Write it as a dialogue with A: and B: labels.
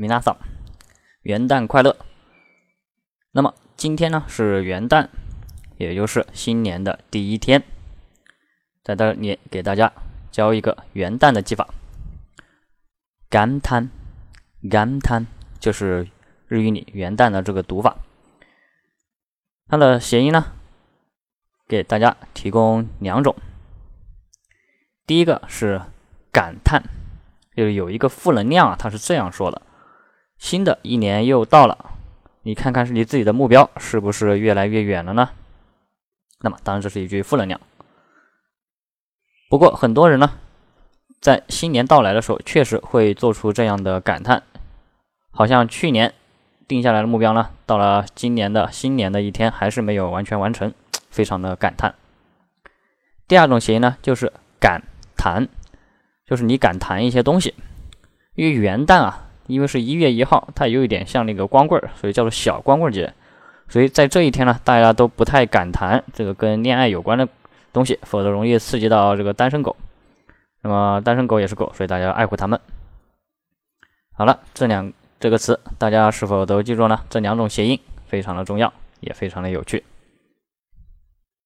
A: 米娜桑，元旦快乐。那么今天呢是元旦，也就是新年的第一天，在这里给大家教一个元旦的记法。感叹，感叹就是日语里元旦的这个读法。它的谐音呢，给大家提供两种。第一个是感叹，就是有一个负能量啊，他是这样说的：新的一年又到了，你看看是离自己的目标是不是越来越远了呢？那么当然这是一句负能量。不过很多人呢，在新年到来的时候，确实会做出这样的感叹，好像去年。定下来的目标呢，到了今年的新年的一天还是没有完全完成，非常的感叹。第二种谐音呢，就是感谈，就是你感谈一些东西。因为元旦啊，因为是一月一号，它有一点像那个光棍儿，所以叫做小光棍节。所以在这一天呢，大家都不太敢谈这个跟恋爱有关的东西，否则容易刺激到这个单身狗。那么单身狗也是狗，所以大家要爱护它们。好了，这两。这个词大家是否都记住呢？这两种谐音非常的重要，也非常的有趣。